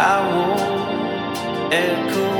I won't echo.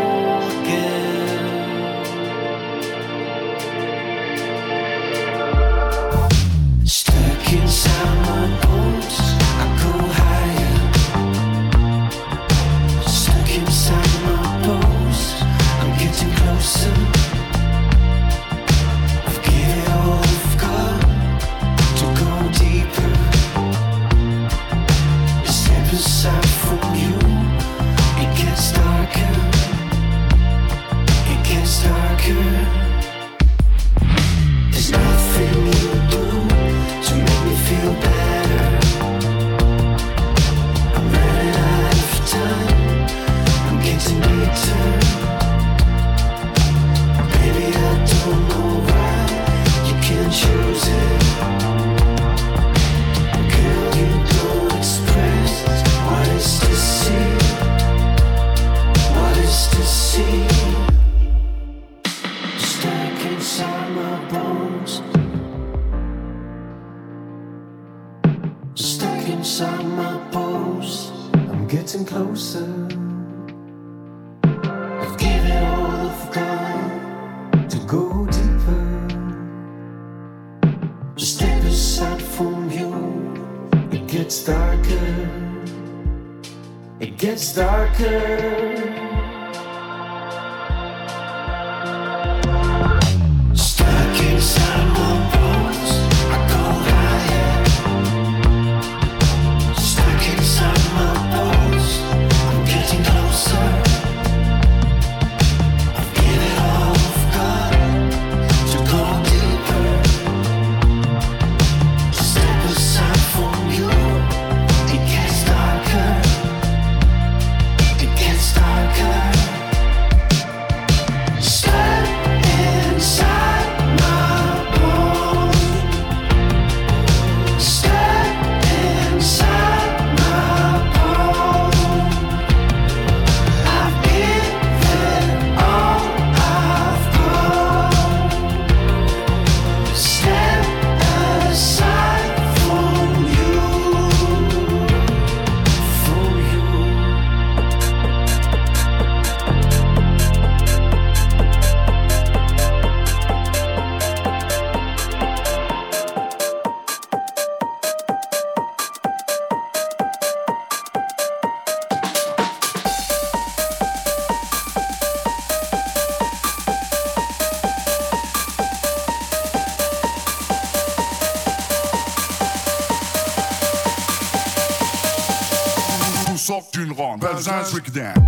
Zaczekaj, zaczekaj,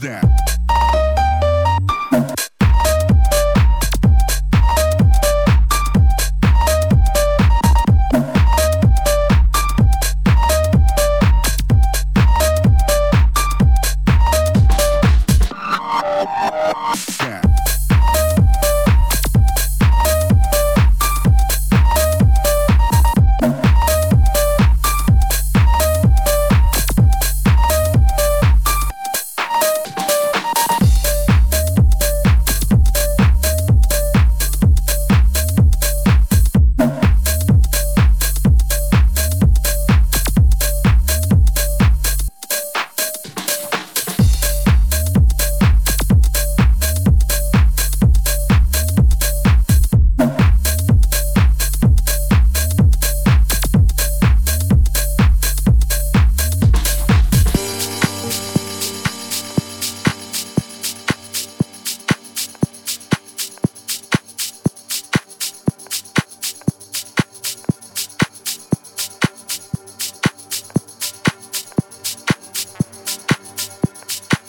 that.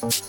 you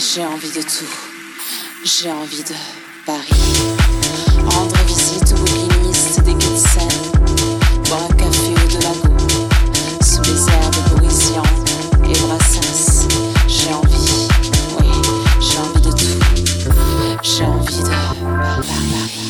j'ai envie de tout. J'ai envie de Paris. Rendre visite aux bouquinistes des quais Boire un café au de lago. Sous les herbes Borisian et Brassens. J'ai envie, oui, j'ai envie de tout. J'ai envie de Paris.